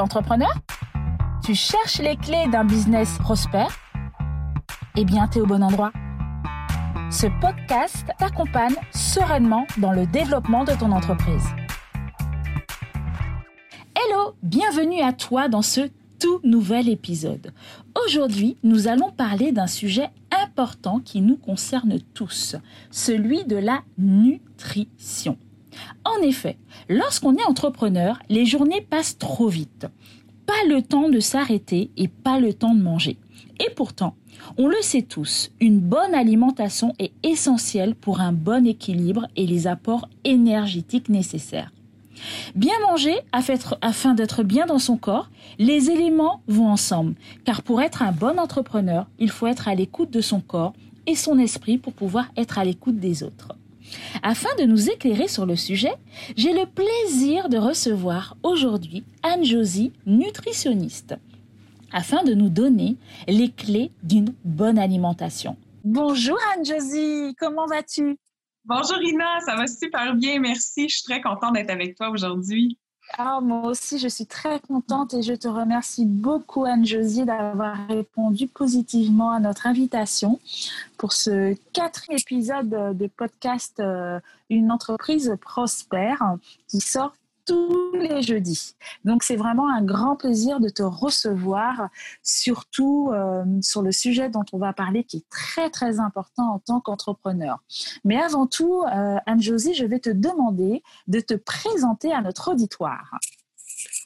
Entrepreneur? Tu cherches les clés d'un business prospère? Eh bien, tu es au bon endroit. Ce podcast t'accompagne sereinement dans le développement de ton entreprise. Hello, bienvenue à toi dans ce tout nouvel épisode. Aujourd'hui, nous allons parler d'un sujet important qui nous concerne tous, celui de la nutrition. En effet, lorsqu'on est entrepreneur, les journées passent trop vite. Pas le temps de s'arrêter et pas le temps de manger. Et pourtant, on le sait tous, une bonne alimentation est essentielle pour un bon équilibre et les apports énergétiques nécessaires. Bien manger afin d'être bien dans son corps, les éléments vont ensemble, car pour être un bon entrepreneur, il faut être à l'écoute de son corps et son esprit pour pouvoir être à l'écoute des autres. Afin de nous éclairer sur le sujet, j'ai le plaisir de recevoir aujourd'hui Anne-Josie, nutritionniste, afin de nous donner les clés d'une bonne alimentation. Bonjour Anne-Josie, comment vas-tu? Bonjour Ina, ça va super bien, merci. Je suis très contente d'être avec toi aujourd'hui. Ah, moi aussi, je suis très contente et je te remercie beaucoup, Anne-Josie, d'avoir répondu positivement à notre invitation pour ce quatrième épisode de podcast euh, Une entreprise prospère qui sort tous les jeudis. Donc c'est vraiment un grand plaisir de te recevoir, surtout euh, sur le sujet dont on va parler qui est très très important en tant qu'entrepreneur. Mais avant tout, euh, Anne-Josie, je vais te demander de te présenter à notre auditoire.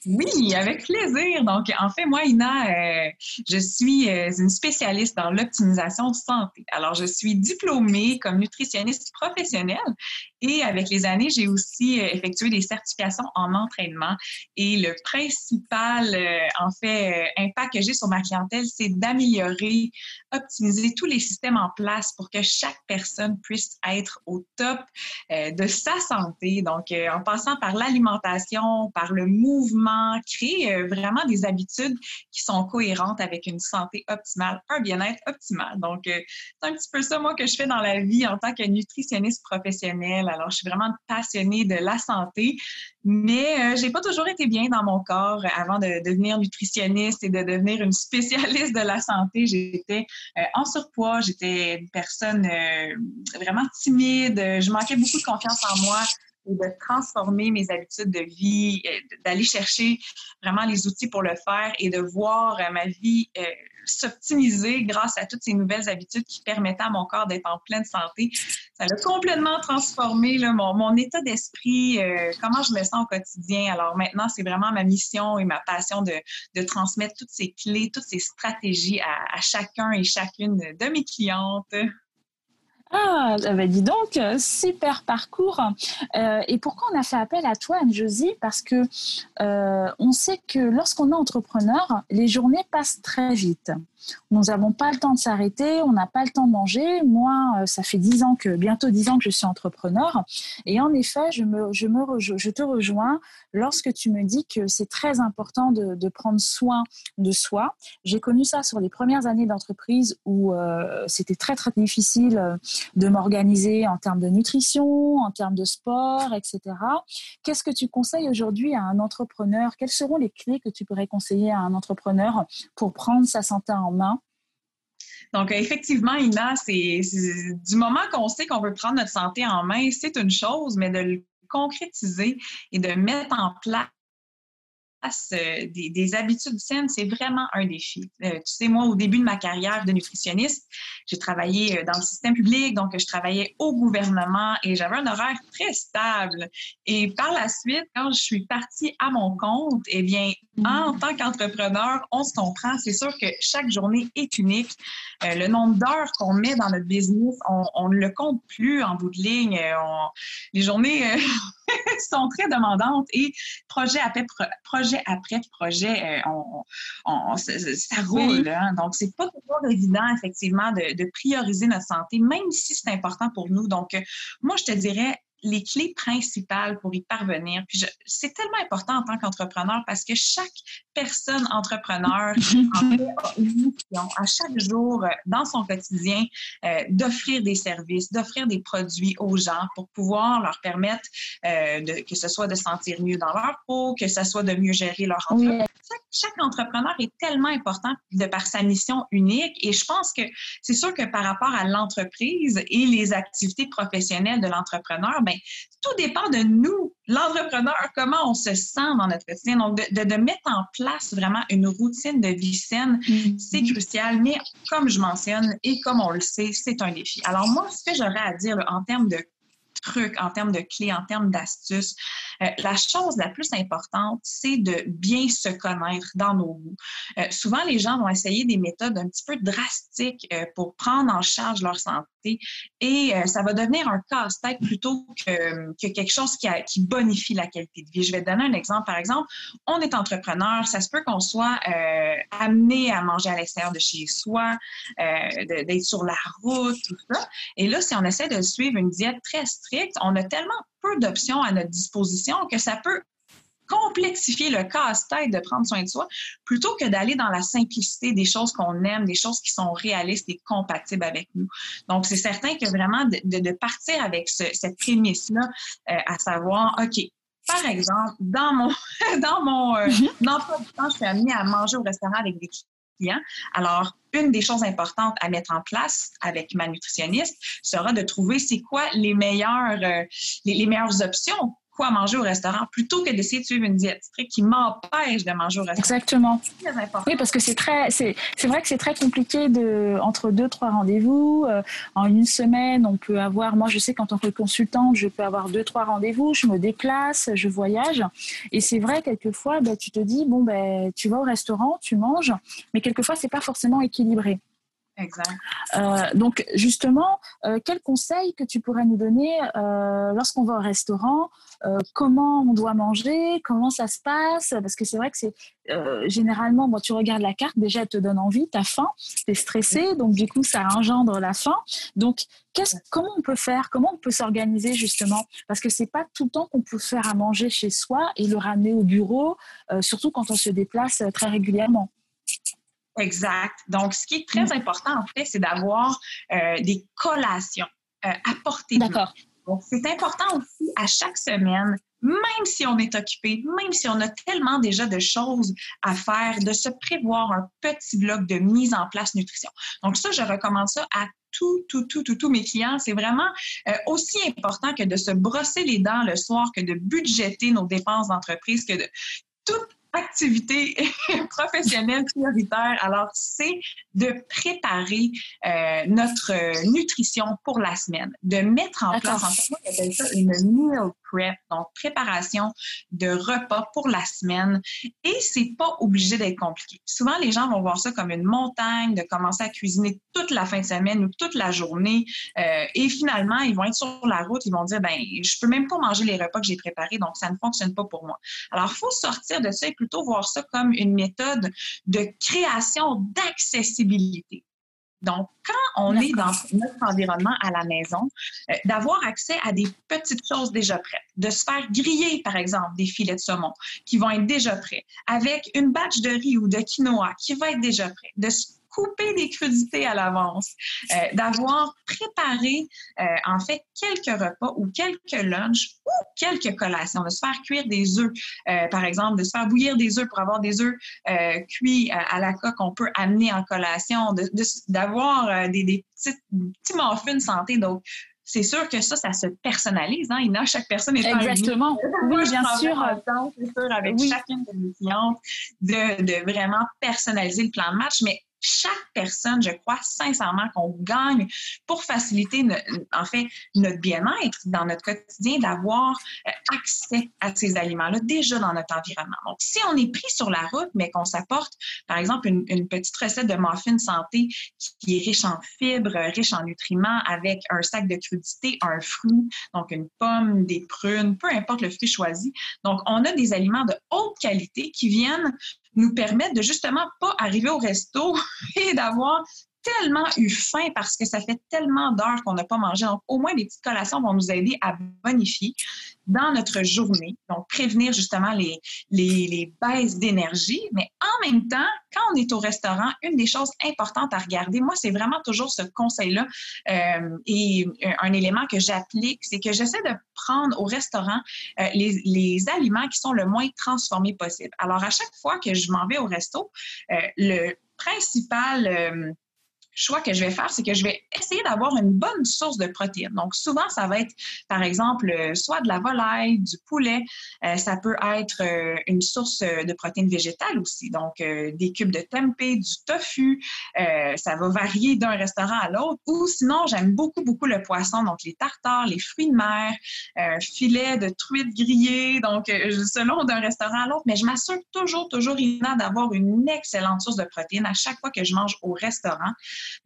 Oui, avec plaisir. Donc, en fait, moi, Ina, euh, je suis euh, une spécialiste dans l'optimisation santé. Alors, je suis diplômée comme nutritionniste professionnelle et avec les années, j'ai aussi euh, effectué des certifications en entraînement. Et le principal, en fait, impact que j'ai sur ma clientèle, c'est d'améliorer, optimiser tous les systèmes en place pour que chaque personne puisse être au top de sa santé. Donc, en passant par l'alimentation, par le mouvement, créer euh, vraiment des habitudes qui sont cohérentes avec une santé optimale, un bien-être optimal. Donc, euh, c'est un petit peu ça, moi, que je fais dans la vie en tant que nutritionniste professionnelle. Alors, je suis vraiment passionnée de la santé, mais euh, j'ai pas toujours été bien dans mon corps avant de devenir nutritionniste et de devenir une spécialiste de la santé. J'étais en surpoids, j'étais une personne vraiment timide, je manquais beaucoup de confiance en moi de transformer mes habitudes de vie, euh, d'aller chercher vraiment les outils pour le faire et de voir euh, ma vie euh, s'optimiser grâce à toutes ces nouvelles habitudes qui permettaient à mon corps d'être en pleine santé. Ça a complètement transformé mon, état d'esprit, comment je me sens au quotidien. Alors maintenant, c'est vraiment ma mission et ma passion de, transmettre toutes ces clés, toutes ces stratégies à chacun et chacune de mes clientes. Ah, ben dis donc, euh, super parcours. Euh, et pourquoi on a fait appel à toi, Anne-Josie? Parce que euh, on sait que lorsqu'on est entrepreneur, les journées passent très vite. Nous n'avons pas le temps de s'arrêter, on n'a pas le temps de manger. Moi, euh, ça fait dix ans que, bientôt dix ans que je suis entrepreneur. Et en effet, je, me, je, te rejoins lorsque tu me dis que c'est très important de, de, prendre soin de soi. J'ai connu ça sur les premières années d'entreprise où euh, c'était très, très difficile euh, de m'organiser en termes de nutrition, en termes de sport, etc. Qu'est-ce que tu conseilles aujourd'hui à un entrepreneur? Quelles seront les clés que tu pourrais conseiller à un entrepreneur pour prendre sa santé en Donc, effectivement, Ina, c'est du moment qu'on sait qu'on veut prendre notre santé en main, c'est une chose, mais de le concrétiser et de mettre en place euh, des, habitudes saines, c'est vraiment un défi. Euh, tu sais, moi, au début de ma carrière de nutritionniste, j'ai travaillé euh, dans le système public, donc je travaillais au gouvernement et j'avais un horaire très stable. Et par la suite, quand je suis partie à mon compte, eh bien, en mm. tant qu'entrepreneur, on se comprend. C'est sûr que chaque journée est unique. le nombre d'heures qu'on met dans notre business, on, ne le compte plus en bout de ligne. les journées sont très demandantes et projet après projet, après projet, euh, on, ça roule. Hein. Donc, c'est pas toujours évident, effectivement, de, de, prioriser notre santé, même si c'est important pour nous. Donc, euh, moi, je te dirais, les clés principales pour y parvenir. Puis c'est tellement important en tant qu'entrepreneur parce que chaque personne entrepreneur en fait, a une mission à chaque jour euh, dans son quotidien euh, d'offrir des services, d'offrir des produits aux gens pour pouvoir leur permettre euh, de, que ce soit de sentir mieux dans leur peau, que ce soit de mieux gérer leur entreprise chaque entrepreneur est tellement important de par sa mission unique et je pense que c'est sûr que par rapport à l'entreprise et les activités professionnelles de l'entrepreneur, ben tout dépend de nous, l'entrepreneur, comment on se sent dans notre quotidien. Donc, de, de, mettre en place vraiment une routine de vie saine, mm-hmm. c'est crucial. Mais comme je mentionne et comme on le sait, c'est un défi. Alors moi, ce que j'aurais à dire en termes de trucs, en termes de clés, en termes d'astuces. Euh, la chose la plus importante, c'est de bien se connaître dans nos goûts. Euh, souvent, les gens vont essayer des méthodes un petit peu drastiques euh, pour prendre en charge leur santé et ça va devenir un casse-tête plutôt que, que, quelque chose qui, bonifie la qualité de vie. Je vais te donner un exemple. Par exemple, on est entrepreneur, ça se peut qu'on soit amené à manger à l'extérieur de chez soi, d'être sur la route, tout ça. Et là, si on essaie de suivre une diète très stricte, on a tellement peu d'options à notre disposition que ça peut complexifier le casse-tête de prendre soin de soi plutôt que d'aller dans la simplicité des choses qu'on aime, des choses qui sont réalistes et compatibles avec nous. Donc, c'est certain que vraiment de, partir avec cette prémisse-là, euh, à savoir, OK, par exemple, dans mon, dans mon euh, mm-hmm. emploi du temps, je suis amenée à manger au restaurant avec des clients. Alors, une des choses importantes à mettre en place avec ma nutritionniste sera de trouver c'est quoi les meilleures, euh, les, meilleures options quoi manger au restaurant plutôt que d'essayer de suivre une diète stricte qui m'empêche de manger au restaurant. Exactement. Oui, parce que c'est très, c'est, c'est vrai que c'est très compliqué de entre deux trois rendez-vous euh, en une semaine. On peut avoir, moi je sais qu'en tant que consultante, je peux avoir deux trois rendez-vous. Je me déplace, je voyage, et c'est vrai quelquefois, ben, tu te dis bon ben tu vas au restaurant, tu manges, mais quelquefois c'est pas forcément équilibré. Exact. Euh, donc justement, euh, quel conseil que tu pourrais nous donner euh, lorsqu'on va au restaurant Comment on doit manger Comment ça se passe? Parce que c'est vrai que c'est généralement, bon, tu regardes la carte, déjà elle te donne envie, tu as faim, tu es stressé, donc du coup ça engendre la faim. Donc comment on peut faire? Comment on peut s'organiser justement? Parce que c'est pas tout le temps qu'on peut faire à manger chez soi et le ramener au bureau, surtout quand on se déplace très régulièrement. Exact. Donc, ce qui est très mm. important, en fait, c'est d'avoir euh, des collations euh, à portée D'accord. Donc, c'est important aussi à chaque semaine, même si on est occupé, même si on a tellement déjà de choses à faire, de se prévoir un petit bloc de mise en place nutrition. Donc, ça, je recommande ça à tout, tout, tout, tout, tous mes clients. C'est vraiment euh, aussi important que de se brosser les dents le soir, que de budgéter nos dépenses d'entreprise, que de tout activité professionnelle prioritaire. Alors, c'est de préparer euh, notre nutrition pour la semaine, de mettre en place, en fait, moi, j'appelle ça une meal donc préparation de repas pour la semaine. Et c'est pas obligé d'être compliqué. Souvent, les gens vont voir ça comme une montagne, de commencer à cuisiner toute la fin de semaine ou toute la journée. Euh, et finalement, ils vont être sur la route, ils vont dire, ben, je peux même pas manger les repas que j'ai préparés, donc ça ne fonctionne pas pour moi. Alors, faut sortir de ça et plutôt voir ça comme une méthode de création d'accessibilité. Donc, quand on est dans notre environnement à la maison, euh, d'avoir accès à des petites choses déjà prêtes, de se faire griller, par exemple, des filets de saumon qui vont être déjà prêts, avec une batch de riz ou de quinoa qui va être déjà prêt, de couper des crudités à l'avance, euh, d'avoir préparé euh, en fait quelques repas ou quelques lunchs ou quelques collations, de se faire cuire des œufs, euh, par exemple, de se faire bouillir des œufs pour avoir des œufs cuits à la coque qu'on peut amener en collation, d'avoir des, des petites, petits muffins santé. Donc, c'est sûr que ça, ça se personnalise. Hein? Il a, chaque personne est Exactement. Oui, bien sûr. C'est sûr, avec chacune de mes clientes, de, de, vraiment personnaliser le plan de match. Mais chaque personne, je crois sincèrement qu'on gagne pour faciliter, en fait, notre bien-être dans notre quotidien, d'avoir euh, accès à ces aliments-là déjà dans notre environnement. Donc, si on est pris sur la route, mais qu'on s'apporte, par exemple, une, petite recette de muffin santé qui est riche en fibres, riche en nutriments, avec un sac de crudités, un fruit, donc une pomme, des prunes, peu importe le fruit choisi. Donc, on a des aliments de haute qualité qui viennent nous permettre de justement pas arriver au resto et d'avoir tellement eu faim parce que ça fait tellement d'heures qu'on n'a pas mangé. Donc, au moins, des petites collations vont nous aider à bonifier, dans notre journée, donc prévenir justement les, les, les baisses d'énergie, mais en même temps, quand on est au restaurant, une des choses importantes à regarder, moi, c'est vraiment toujours ce conseil-là euh, et un élément que j'applique, c'est que j'essaie de prendre au restaurant euh, les, les, aliments qui sont le moins transformés possible. Alors, à chaque fois que je m'en vais au resto, euh, le principal euh, choix que je vais faire, c'est que je vais essayer d'avoir une bonne source de protéines. Donc, souvent, ça va être, par exemple, euh, soit de la volaille, du poulet. Euh, ça peut être euh, une source de protéines végétales aussi. Donc, des cubes de tempeh, du tofu. ça va varier d'un restaurant à l'autre. Ou sinon, j'aime beaucoup, beaucoup le poisson. Donc, les tartares, les fruits de mer, filet de truite grillée. Donc, selon d'un restaurant à l'autre. Mais je m'assure toujours, toujours, Ina, d'avoir une excellente source de protéines à chaque fois que je mange au restaurant.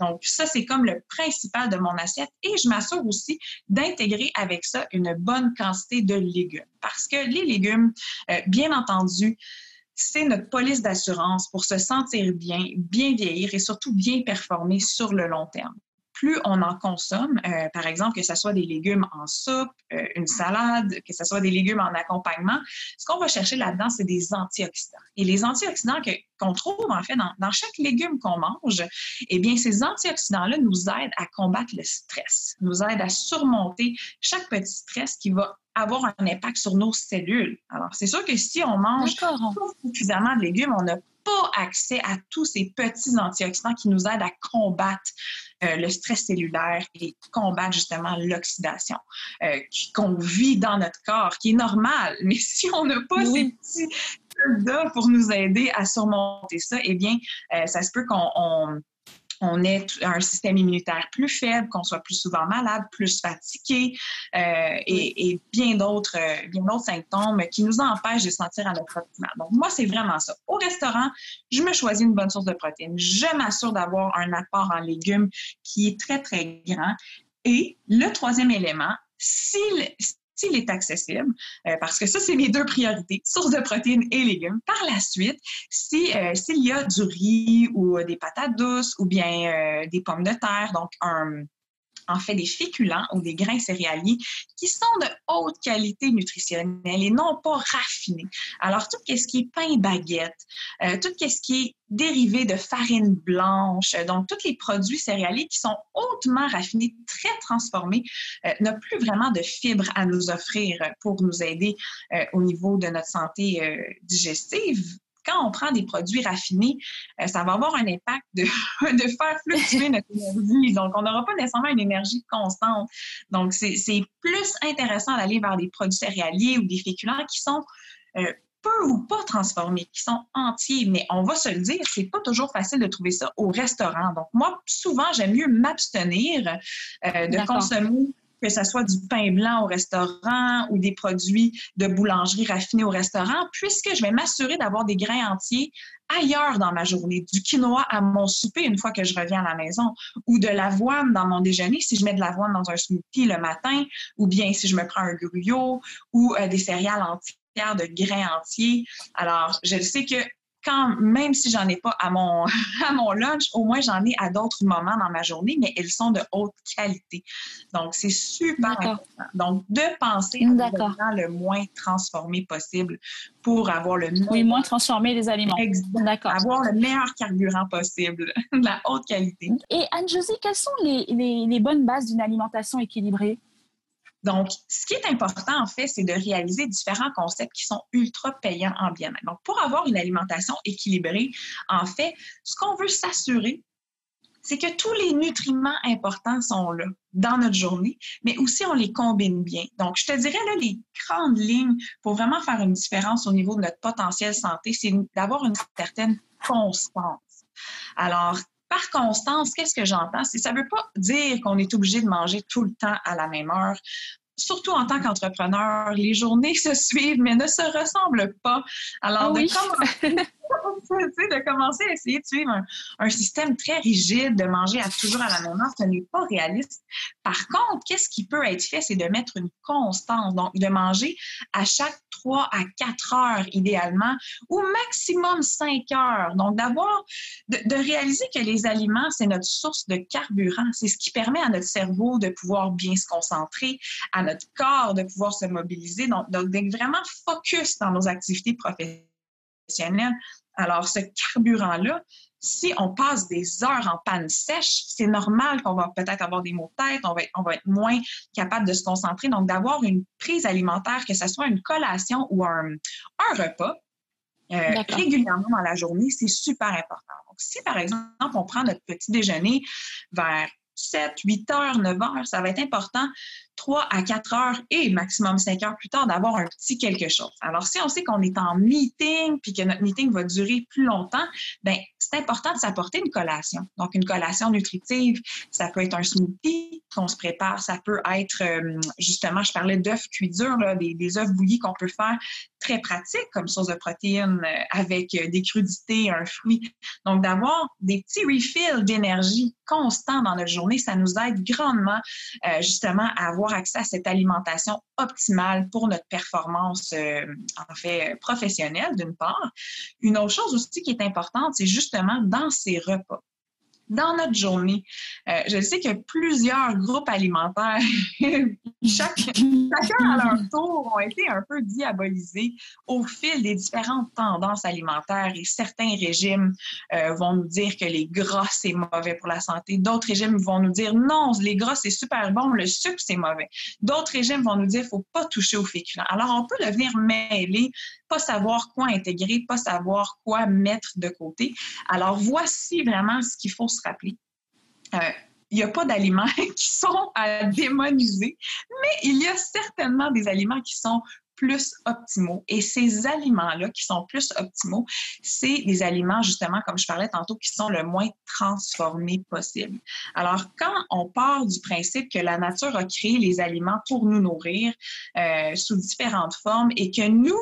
Donc, ça, c'est comme le principal de mon assiette. Et je m'assure aussi d'intégrer avec ça une bonne quantité de légumes. Parce que les légumes, euh, bien entendu, c'est notre police d'assurance pour se sentir bien, bien vieillir et surtout bien performer sur le long terme plus on en consomme, euh, par exemple, que ce soit des légumes en soupe, euh, une salade, que ce soit des légumes en accompagnement, ce qu'on va chercher là-dedans, c'est des antioxydants. Et les antioxydants qu'on trouve en fait dans, dans chaque légume qu'on mange, eh bien, ces antioxydants-là nous aident à combattre le stress, nous aident à surmonter chaque petit stress qui va avoir un impact sur nos cellules. Alors, c'est sûr que si on mange suffisamment de légumes, on n'a pas accès à tous ces petits antioxydants qui nous aident à combattre euh, le stress cellulaire et combattre justement l'oxydation euh, qu'on vit dans notre corps, qui est normal. Mais si on n'a pas ces petits soldats pour nous aider à surmonter ça, eh bien, euh, ça se peut qu'on on ait un système immunitaire plus faible, qu'on soit plus souvent malade, plus fatigué euh, et, bien d'autres euh, bien d'autres symptômes qui nous empêchent de sentir à notre optimal. Donc moi c'est vraiment ça. Au restaurant, je me choisis une bonne source de protéines. Je m'assure d'avoir un apport en légumes qui est très très grand. Et le troisième élément, si, s'il est accessible, euh, parce que ça, c'est mes deux priorités, source de protéines et légumes. Par la suite, euh, s'il y a du riz ou des patates douces ou bien euh, des pommes de terre, donc un, en fait des féculents ou des grains céréaliers qui sont de haute qualité nutritionnelle et non pas raffinés. Alors, tout ce qui est pain baguette, euh, tout ce qui est dérivé de farine blanche, donc tous les produits céréaliers qui sont hautement raffinés, très transformés, euh, n'ont plus vraiment de fibres à nous offrir pour nous aider euh, au niveau de notre santé digestive quand on prend des produits raffinés, euh, ça va avoir un impact de, de faire fluctuer notre énergie. Donc, on n'aura pas nécessairement une énergie constante. Donc, c'est plus intéressant d'aller vers des produits céréaliers ou des féculents qui sont euh, peu ou pas transformés, qui sont entiers. Mais on va se le dire, c'est pas toujours facile de trouver ça au restaurant. Donc, moi, souvent, j'aime mieux m'abstenir euh, de consommer que ce soit du pain blanc au restaurant ou des produits de boulangerie raffinés au restaurant, puisque je vais m'assurer d'avoir des grains entiers ailleurs dans ma journée, du quinoa à mon souper une fois que je reviens à la maison, ou de l'avoine dans mon déjeuner si je mets de l'avoine dans un smoothie le matin, ou bien si je me prends un gruyot ou euh, des céréales entières de grains entiers. Alors, je sais que quand, même si j'en ai pas à mon, à mon lunch, au moins j'en ai à d'autres moments dans ma journée, mais elles sont de haute qualité. Donc, c'est super important. Donc, de penser à le moins transformé possible pour avoir le Oui, moins transformer les aliments. D'accord. Avoir le meilleur carburant possible, de la haute qualité. Et Anne-Josie, quelles sont les, les, les bonnes bases d'une alimentation équilibrée? Donc, ce qui est important, en fait, c'est de réaliser différents concepts qui sont ultra payants en bien-être. Donc, pour avoir une alimentation équilibrée, en fait, ce qu'on veut s'assurer, c'est que tous les nutriments importants sont là dans notre journée, mais aussi on les combine bien. Donc, je te dirais là, les grandes lignes pour vraiment faire une différence au niveau de notre potentiel santé, c'est d'avoir une certaine constance. Alors, par constance, qu'est-ce que j'entends? Ça ne veut pas dire qu'on est obligé de manger tout le temps à la même heure. Surtout en tant qu'entrepreneur, les journées se suivent mais ne se ressemblent pas. Alors, de commencer de commencer à essayer de suivre un, système très rigide, de manger à toujours à la même heure, ce n'est pas réaliste. Par contre, qu'est-ce qui peut être fait, c'est de mettre une constance, donc de manger à chaque 3 à 4 heures idéalement, ou maximum 5 heures. Donc d'avoir, de, réaliser que les aliments, c'est notre source de carburant, c'est ce qui permet à notre cerveau de pouvoir bien se concentrer, à notre corps de pouvoir se mobiliser, donc d'être vraiment focus dans nos activités professionnelles. Alors, ce carburant-là, si on passe des heures en panne sèche, c'est normal qu'on va peut-être avoir des maux de tête, on va, être, on va être moins capable de se concentrer. Donc, d'avoir une prise alimentaire, que ce soit une collation ou un, un repas, euh, régulièrement dans la journée, c'est super important. Donc, si par exemple, on prend notre petit déjeuner vers 7, 8 heures, 9 heures, ça va être important 3 à 4 heures et maximum 5 heures plus tard d'avoir un petit quelque chose. Alors, si on sait qu'on est en meeting puis que notre meeting va durer plus longtemps, ben c'est important de s'apporter une collation. Donc, une collation nutritive, ça peut être un smoothie qu'on se prépare, ça peut être, euh, justement, je parlais d'œufs cuits durs, des, des œufs bouillis qu'on peut faire très pratiques comme source de protéines euh, avec euh, des crudités, un fruit. Donc, d'avoir des petits refills d'énergie constants dans notre journée, ça nous aide grandement, justement, à avoir accès à cette alimentation optimale pour notre performance, euh, en fait, professionnelle, d'une part. Une autre chose aussi qui est importante, c'est justement dans ces repas dans notre journée. Euh, je sais que plusieurs groupes alimentaires, chacun à leur tour, ont été un peu diabolisés au fil des différentes tendances alimentaires et certains régimes euh, vont nous dire que les gras, c'est mauvais pour la santé. D'autres régimes vont nous dire non, les gras, c'est super bon, le sucre, c'est mauvais. D'autres régimes vont nous dire faut pas toucher aux féculents. Alors, on peut devenir mêlé pas savoir quoi intégrer, pas savoir quoi mettre de côté. Alors, voici vraiment ce qu'il faut se rappeler. Euh, il n'y a pas d'aliments qui sont à démoniser, mais il y a certainement des aliments qui sont plus optimaux. Et ces aliments-là qui sont plus optimaux, c'est des aliments, justement, comme je parlais tantôt, qui sont le moins transformés possible. Alors, quand on part du principe que la nature a créé les aliments pour nous nourrir euh, sous différentes formes et que nous,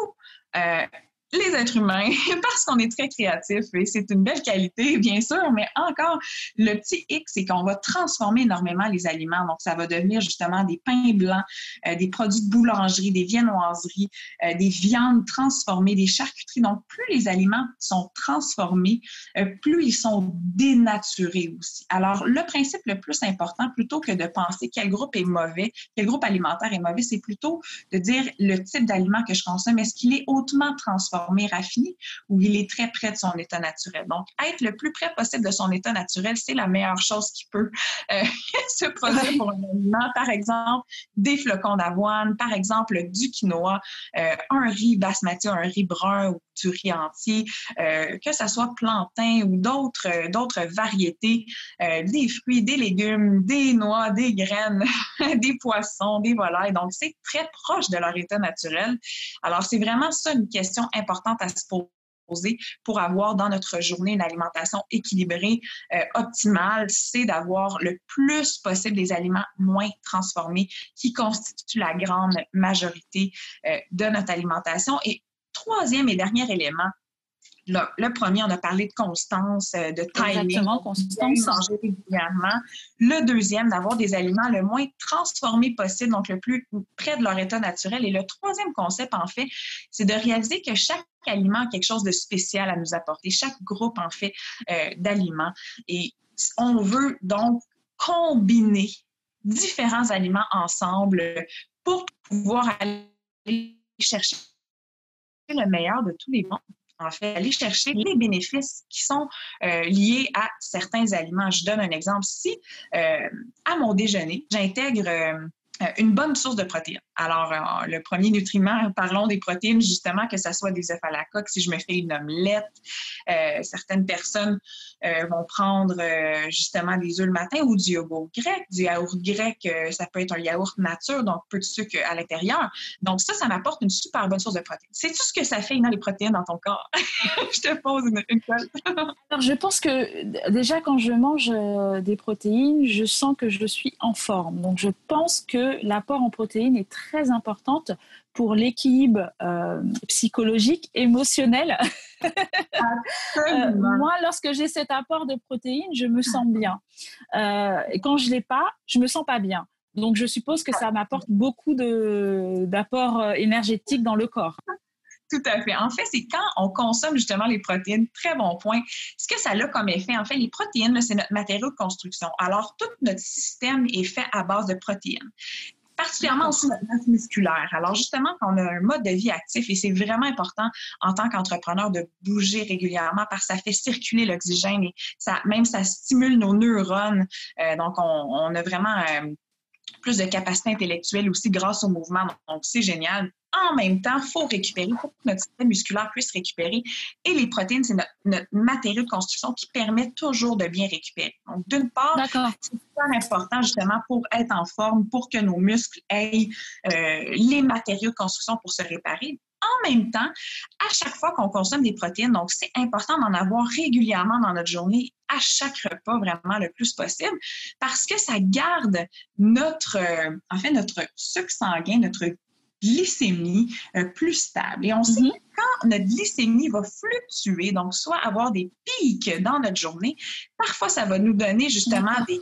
euh, les êtres humains, parce qu'on est très créatifs et c'est une belle qualité, bien sûr, mais encore, le petit X, c'est qu'on va transformer énormément les aliments. Donc, ça va devenir justement des pains blancs, euh, des produits de boulangerie, des viennoiseries, euh, des viandes transformées, des charcuteries. Donc, plus les aliments sont transformés, euh, plus ils sont dénaturés aussi. Alors, le principe le plus important, plutôt que de penser quel groupe est mauvais, quel groupe alimentaire est mauvais, c'est plutôt de dire le type d'aliment que je consomme, est-ce qu'il est hautement transformé? Raffiné ou il est très près de son état naturel. Donc, être le plus près possible de son état naturel, c'est la meilleure chose qui peut euh, se produire pour un aliment. Par exemple, des flocons d'avoine, par exemple, du quinoa, euh, un riz basmati, un riz brun ou du riz entier, euh, que ce soit plantain ou d'autres d'autres variétés, des fruits, des légumes, des noix, des graines, des poissons, des volailles. Donc, c'est très proche de leur état naturel. Alors, c'est vraiment ça une question importante à se poser pour avoir dans notre journée une alimentation équilibrée, euh, optimale, c'est d'avoir le plus possible des aliments moins transformés qui constituent la grande majorité euh, de notre alimentation. Et troisième et dernier élément, le, premier, on a parlé de constance, euh, de timing. Exactement, constance. Régulièrement. Le deuxième, d'avoir des aliments le moins transformés possible, donc le plus près de leur état naturel. Et le troisième concept, en fait, c'est de réaliser que chaque aliment a quelque chose de spécial à nous apporter. Chaque groupe, en fait, euh, d'aliments. Et on veut donc combiner différents aliments ensemble pour pouvoir aller chercher le meilleur de tous les mondes en fait, aller chercher les bénéfices qui sont euh, liés à certains aliments. Je donne un exemple. Si euh, à mon déjeuner, j'intègre euh, une bonne source de protéines, alors, euh, le premier nutriment, parlons des protéines, justement, que ce soit des œufs à la coque, si je me fais une omelette. Euh, certaines personnes euh, vont prendre justement des œufs le matin ou du yogourt grec. Du yaourt grec, ça peut être un yaourt nature, donc peu de sucre à l'intérieur. Donc, ça, ça m'apporte une super bonne source de protéines. C'est tout ce que ça fait, dans les protéines dans ton corps? je te pose une, une. Alors, je pense que déjà, quand je mange des protéines, je sens que je suis en forme. Donc, je pense que l'apport en protéines est très très importante pour l'équilibre euh, psychologique, émotionnel Euh, moi, lorsque j'ai cet apport de protéines, je me sens bien. Euh, et quand je l'ai pas, je me sens pas bien. Donc, je suppose que ça m'apporte beaucoup d'apports énergétiques dans le corps. Tout à fait. En fait, c'est quand on consomme justement les protéines, très bon point. Ce que ça a comme effet, en fait, les protéines, c'est notre matériau de construction. Alors, tout notre système est fait à base de protéines particulièrement aussi notre masse musculaire. Alors justement, quand on a un mode de vie actif, et c'est vraiment important en tant qu'entrepreneur de bouger régulièrement parce que ça fait circuler l'oxygène et ça, même ça stimule nos neurones. Euh, donc, on, on, a vraiment euh, plus de capacité intellectuelle aussi grâce au mouvement. Donc, c'est génial. En même temps, il faut récupérer, pour que notre système musculaire puisse récupérer. Et les protéines, c'est notre, matériau de construction qui permet toujours de bien récupérer. Donc, d'une part, super important justement pour être en forme, pour que nos muscles aient euh, les matériaux de construction pour se réparer en même temps, à chaque fois qu'on consomme des protéines, donc c'est important d'en avoir régulièrement dans notre journée, à chaque repas vraiment le plus possible, parce que ça garde notre, euh, en fait, notre sucre sanguin, notre glycémie euh, plus stable. Et on sait mm-hmm. que quand notre glycémie va fluctuer, donc soit avoir des pics dans notre journée, parfois ça va nous donner justement des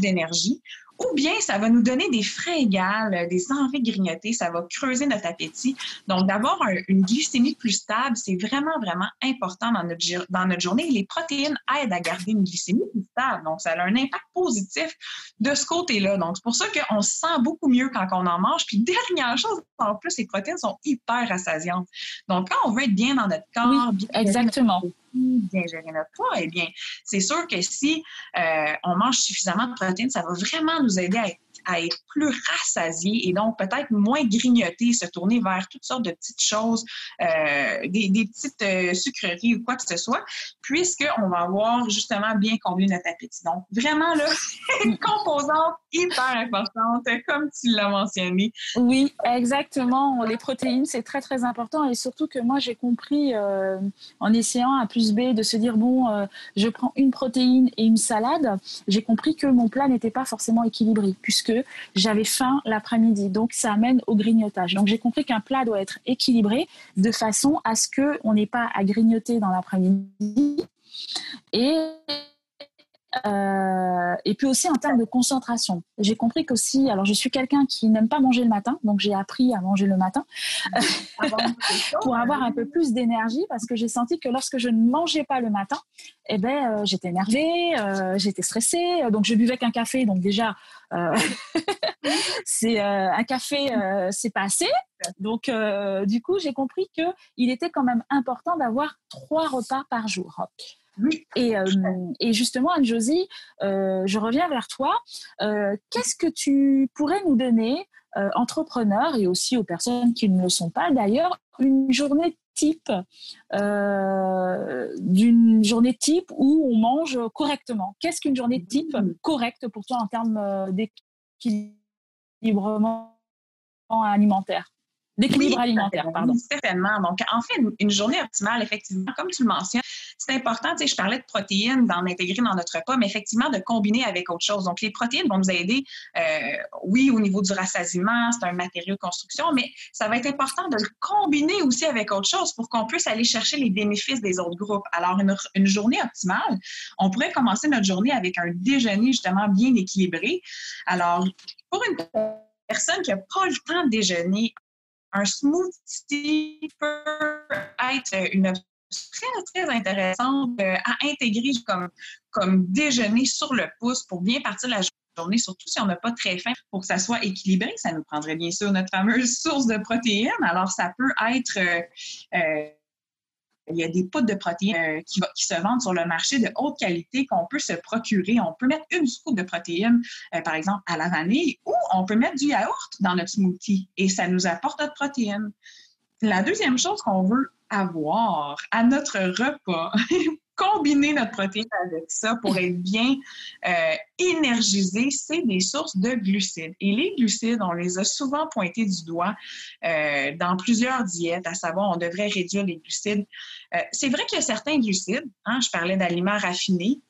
d'énergie ou bien ça va nous donner des fringales, euh, des envies de grignoter, ça va creuser notre appétit. Donc, d'avoir une glycémie plus stable, c'est vraiment, vraiment important dans notre, dans notre journée. Les protéines aident à garder une glycémie plus stable. Donc, ça a un impact positif de ce côté-là. Donc, c'est pour ça qu'on se sent beaucoup mieux quand on en mange. Puis, dernière chose, en plus, les protéines sont hyper rassasiantes. Donc, quand on veut être bien dans notre corps, bien exactement gérer notre poids, eh bien, c'est sûr que si euh, on mange suffisamment de protéines, ça va vraiment nous aider à être à être plus rassasié et donc peut-être moins grignoter, se tourner vers toutes sortes de petites choses, euh, des, petites euh, sucreries ou quoi que ce soit, puisqu'on va avoir justement bien comblé notre appétit. Donc, vraiment, là, une composante hyper importante, comme tu l'as mentionné. Oui, exactement. Les protéines, c'est très, très important et surtout que moi, j'ai compris euh, en essayant à plus B de se dire, bon, je prends une protéine et une salade, j'ai compris que mon plat n'était pas forcément équilibré, puisque j'avais faim l'après-midi. Donc, ça amène au grignotage. Donc, j'ai compris qu'un plat doit être équilibré de façon à ce qu'on n'ait pas à grignoter dans l'après-midi. Et euh, et puis aussi en termes de concentration. J'ai compris qu'aussi, alors je suis quelqu'un qui n'aime pas manger le matin, donc j'ai appris à manger le matin pour avoir un peu plus d'énergie parce que j'ai senti que lorsque je ne mangeais pas le matin, eh ben, euh, j'étais énervée, euh, j'étais stressée, donc je buvais qu'un café, donc déjà, c'est un café, c'est pas assez. Donc, du coup, j'ai compris qu'il était quand même important d'avoir trois repas par jour. Et, euh, et, justement, Anne-Josie, euh, je reviens vers toi. Euh, qu'est-ce que tu pourrais nous donner, entrepreneurs et aussi aux personnes qui ne le sont pas d'ailleurs, une journée type, d'une journée type où on mange correctement? Qu'est-ce qu'une journée type correcte pour toi en termes d'équilibrement alimentaire? D'équilibre alimentaire, pardon. Certainement. Donc, en fait, une, journée optimale, effectivement, comme tu le mentionnes, c'est important, tu sais, je parlais de protéines, d'en intégrer dans notre repas, mais effectivement, de combiner avec autre chose. Donc, les protéines vont nous aider, euh, oui, au niveau du rassasiement, c'est un matériau de construction, mais ça va être important de le combiner aussi avec autre chose pour qu'on puisse aller chercher les bénéfices des autres groupes. Alors, une, une journée optimale, on pourrait commencer notre journée avec un déjeuner justement bien équilibré. Alors, pour une personne qui n'a pas le temps de déjeuner, un smoothie peut être une option très, très intéressante euh, à intégrer comme, comme déjeuner sur le pouce pour bien partir la journée, surtout si on n'a pas très faim, pour que ça soit équilibré. Ça nous prendrait bien sûr notre fameuse source de protéines. Alors, ça peut être... Euh, euh, il y a des poudres de protéines qui, qui, se vendent sur le marché de haute qualité qu'on peut se procurer. On peut mettre une scoop de protéines, par exemple, à la vanille, ou on peut mettre du yaourt dans notre smoothie et ça nous apporte notre protéine. La deuxième chose qu'on veut avoir à notre repas, combiner notre protéine avec ça pour être bien euh, énergisé, c'est des sources de glucides. Et les glucides, on les a souvent pointés du doigt euh, dans plusieurs diètes, à savoir on devrait réduire les glucides. Euh, c'est vrai qu'il y a certains glucides, hein, je parlais d'aliments raffinés,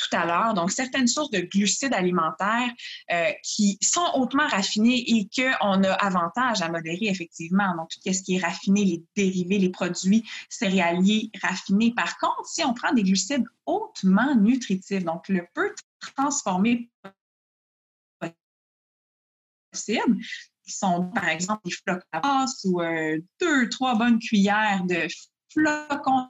tout à l'heure. Donc, certaines sources de glucides alimentaires euh, qui sont hautement raffinés et qu'on a avantage à modérer effectivement. Donc, tout ce qui est raffiné, les dérivés, les produits céréaliers raffinés. Par contre, si on prend des glucides hautement nutritifs, donc le peu transformé possible, qui sont par exemple des flocons ou euh, deux, trois bonnes cuillères de flocons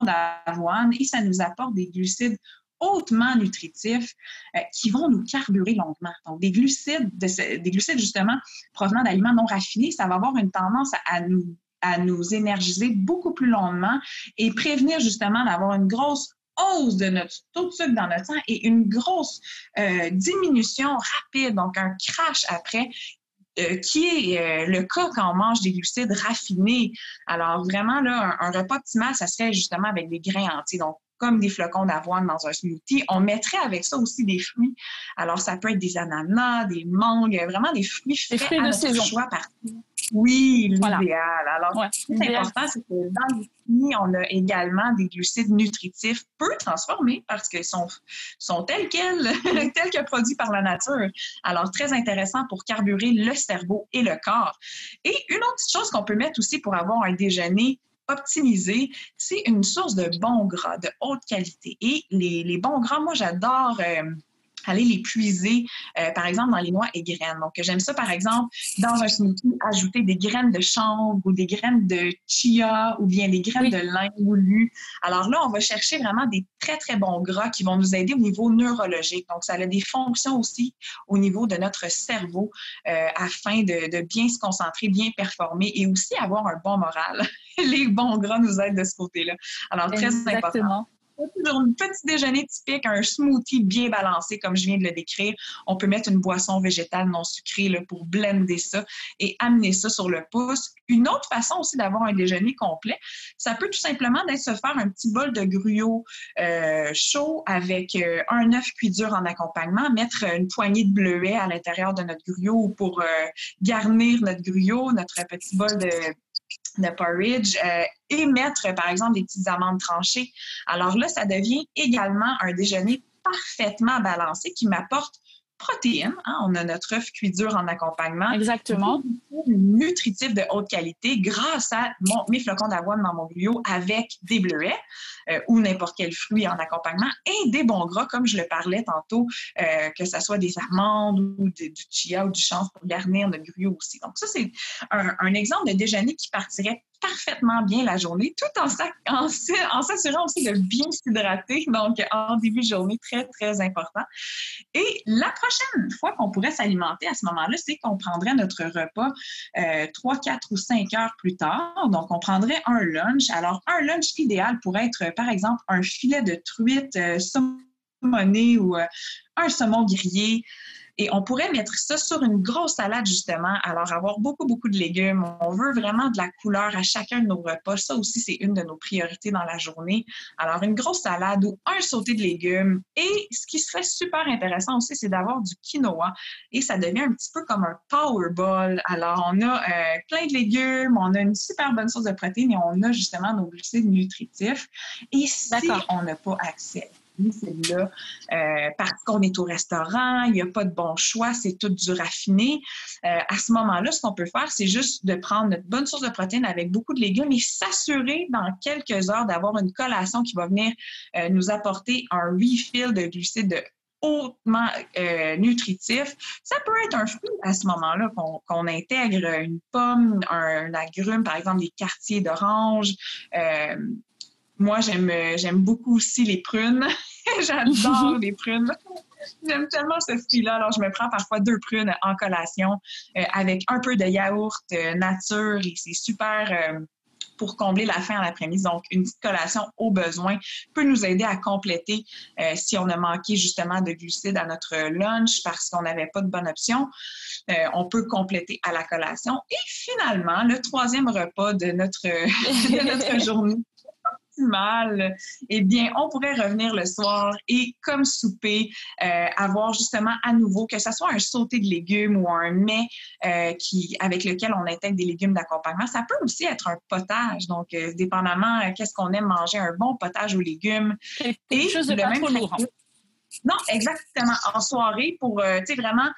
d'avoine et ça nous apporte des glucides hautement nutritifs euh, qui vont nous carburer longuement. Donc, des glucides, des glucides justement provenant d'aliments non raffinés, ça va avoir une tendance à, nous, à nous énergiser beaucoup plus longuement et prévenir justement d'avoir une grosse hausse de notre taux de sucre dans notre sang et une grosse euh, diminution rapide, donc un crash après euh, qui est le cas quand on mange des glucides raffinés. Alors vraiment, là, un, un, repas optimal, ça serait justement avec des grains entiers. Donc, comme des flocons d'avoine dans un smoothie. On mettrait avec ça aussi des fruits. Alors, ça peut être des ananas, des mangues, vraiment des fruits frais des fruits à de notre saison. choix partout. Oui, l'idéal. Alors, ce qui est important, c'est que dans les fruits, on a également des glucides nutritifs peu transformés parce qu'ils sont, sont tels quels, tels que produits par la nature. Alors, très intéressant pour carburer le cerveau et le corps. Et une autre chose qu'on peut mettre aussi pour avoir un déjeuner optimisé, c'est une source de bons gras de haute qualité. Et les, les bons gras, moi, j'adore. Euh, aller les puiser, euh, par exemple, dans les noix et graines. Donc, j'aime ça, par exemple, dans un smoothie, ajouter des graines de chanvre ou des graines de chia ou bien des graines de lin moulu. Alors là, on va chercher vraiment des très, très bons gras qui vont nous aider au niveau neurologique. Donc, ça a des fonctions aussi au niveau de notre cerveau euh, afin de, de, bien se concentrer, bien performer et aussi avoir un bon moral. les bons gras nous aident de ce côté-là. Alors, très important un petit déjeuner typique, un smoothie bien balancé, comme je viens de le décrire. On peut mettre une boisson végétale non sucrée pour blender ça et amener ça sur le pouce. Une autre façon aussi d'avoir un déjeuner complet, ça peut tout simplement d'être se faire un petit bol de gruau euh, chaud avec euh, un œuf cuit dur en accompagnement, mettre une poignée de bleuets à l'intérieur de notre gruau pour euh, garnir notre gruau, notre petit bol de de porridge euh, et mettre, par exemple, des petites amandes tranchées. Alors là, ça devient également un déjeuner parfaitement balancé qui m'apporte protéines. Hein. On a notre œuf cuit dur en accompagnement. Exactement. Nutritif de haute qualité grâce à mes flocons d'avoine dans mon griot avec des bleuets euh, ou n'importe quel fruit en accompagnement et des bons gras, comme je le parlais tantôt, euh, que ce soit des amandes ou du chia ou du chanvre pour garnir notre griot aussi. Donc ça, c'est un, un exemple de déjeuner qui partirait parfaitement bien la journée, tout en, s'assurant aussi de bien s'hydrater. Donc, en début de journée, très, très important. Et la prochaine fois qu'on pourrait s'alimenter à ce moment-là, c'est qu'on prendrait notre repas euh, 3, 4 ou 5 heures plus tard. Donc, on prendrait un lunch. Alors, un lunch idéal pourrait être, par exemple, un filet de truite euh, ou euh, un saumon grillé. Et on pourrait mettre ça sur une grosse salade, justement. Alors, avoir beaucoup, beaucoup de légumes. On veut vraiment de la couleur à chacun de nos repas. Ça aussi, c'est une de nos priorités dans la journée. Alors, une grosse salade ou un sauté de légumes. Et ce qui serait super intéressant aussi, c'est d'avoir du quinoa. Et ça devient un petit peu comme un power ball. Alors, on a euh, plein de légumes, on a une super bonne source de protéines et on a justement nos glucides nutritifs. Et si on n'a pas accès celle-là, euh, parce qu'on est au restaurant, il n'y a pas de bon choix, c'est tout du raffiné. Euh, à ce moment-là, ce qu'on peut faire, c'est juste de prendre notre bonne source de protéines avec beaucoup de légumes et s'assurer dans quelques heures d'avoir une collation qui va venir euh, nous apporter un refill de glucides hautement nutritif. Ça peut être un fruit à ce moment-là qu'on intègre une pomme, un, agrume, par exemple des quartiers d'orange, moi, j'aime, j'aime beaucoup aussi les prunes. J'adore les prunes. J'aime tellement ce fruit-là. Alors, je me prends parfois deux prunes en collation euh, avec un peu de yaourt euh, nature et c'est super euh, pour combler la faim en après-midi. Donc, une petite collation au besoin peut nous aider à compléter si on a manqué justement de glucides à notre lunch parce qu'on n'avait pas de bonne option. on peut compléter à la collation. Et finalement, le troisième repas de notre, de notre journée mal, eh bien, on pourrait revenir le soir et, comme souper, euh, avoir justement à nouveau, que ce soit un sauté de légumes ou un mets euh, qui, avec lequel on intègre des légumes d'accompagnement. Ça peut aussi être un potage. Donc, euh, dépendamment, qu'est-ce qu'on aime manger, un bon potage aux légumes. Quelque chose de pas trop lourd. Hein. Non, exactement. En soirée, pour, tu sais, vraiment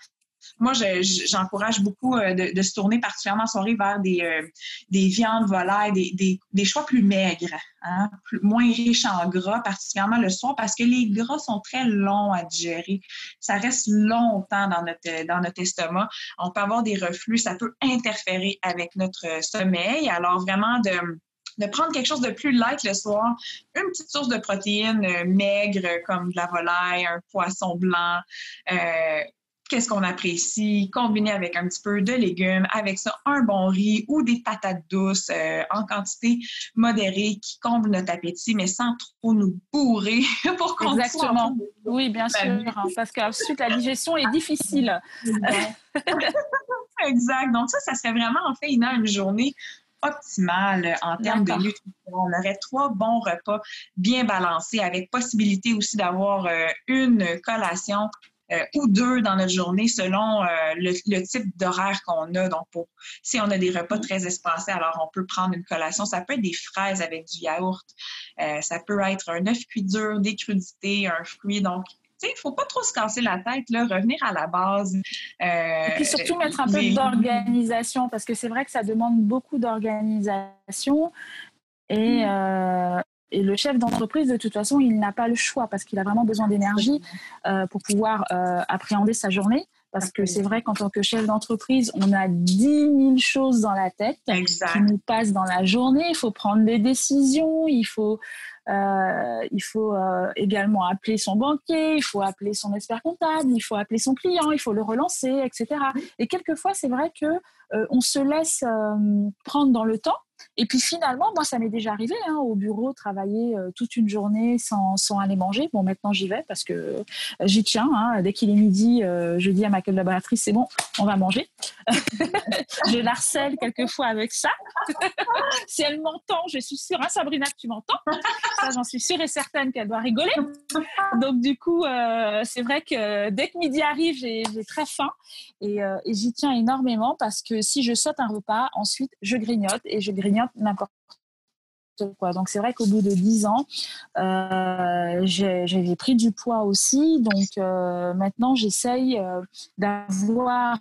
moi, j'encourage beaucoup euh, de, se tourner particulièrement en soirée vers des, euh, des viandes, volailles, des, des, choix plus maigres, hein, moins riches en gras, particulièrement le soir, parce que les gras sont très longs à digérer. Ça reste longtemps dans notre, dans notre estomac. On peut avoir des reflux, ça peut interférer avec notre sommeil. Alors, vraiment, de de prendre quelque chose de plus light le soir, une petite source de protéines euh, maigres comme de la volaille, un poisson blanc, qu'est-ce qu'on apprécie, combiné avec un petit peu de légumes, avec ça, un bon riz ou des patates douces euh, en quantité modérée qui comblent notre appétit, mais sans trop nous bourrer pour qu'on Exactement. oui, bien sûr, hein, parce qu'ensuite, la digestion est difficile. exact. Donc ça, ça serait vraiment en fait une, une journée optimale en termes de nutrition. On aurait trois bons repas bien balancés avec possibilité aussi d'avoir euh, une collation euh, ou deux dans notre journée selon euh, le, type d'horaire qu'on a. Donc, pour, si on a des repas très espacés, alors on peut prendre une collation. Ça peut être des fraises avec du yaourt. Euh, ça peut être un œuf cuit dur, des crudités, un fruit. Donc, il ne faut pas trop se casser la tête, là, revenir à la base. Et puis surtout mettre un peu d'organisation, parce que c'est vrai que ça demande beaucoup d'organisation. Et, mm. Et le chef d'entreprise, de toute façon, il n'a pas le choix parce qu'il a vraiment besoin d'énergie euh, pour pouvoir euh, appréhender sa journée. Parce que c'est vrai qu'en tant que chef d'entreprise, on a 10 000 choses dans la tête qui nous passent dans la journée. Il faut prendre des décisions, il faut, euh, il faut également appeler son banquier, il faut appeler son expert comptable, il faut appeler son client, il faut le relancer, etc. Et quelquefois, c'est vrai que euh, on se laisse prendre dans le temps et puis finalement, moi, ça m'est déjà arrivé hein, au bureau, travailler euh, toute une journée sans, sans, aller manger. Bon, maintenant, j'y vais parce que euh, j'y tiens. Hein. Dès qu'il est midi, euh, je dis à ma collaboratrice, c'est bon, on va manger. je l'harcèle quelquefois avec ça. si elle m'entend, je suis sûre, hein, Sabrina, tu m'entends. Ça, j'en suis sûre et certaine qu'elle doit rigoler. Donc, du coup, c'est vrai que dès que midi arrive, j'ai très faim et j'y tiens énormément parce que si je saute un repas, ensuite, je grignote et je grignote n'importe quoi. Donc c'est vrai qu'au bout de 10 ans, euh, j'avais pris du poids aussi. Donc euh, maintenant, j'essaye euh, d'avoir,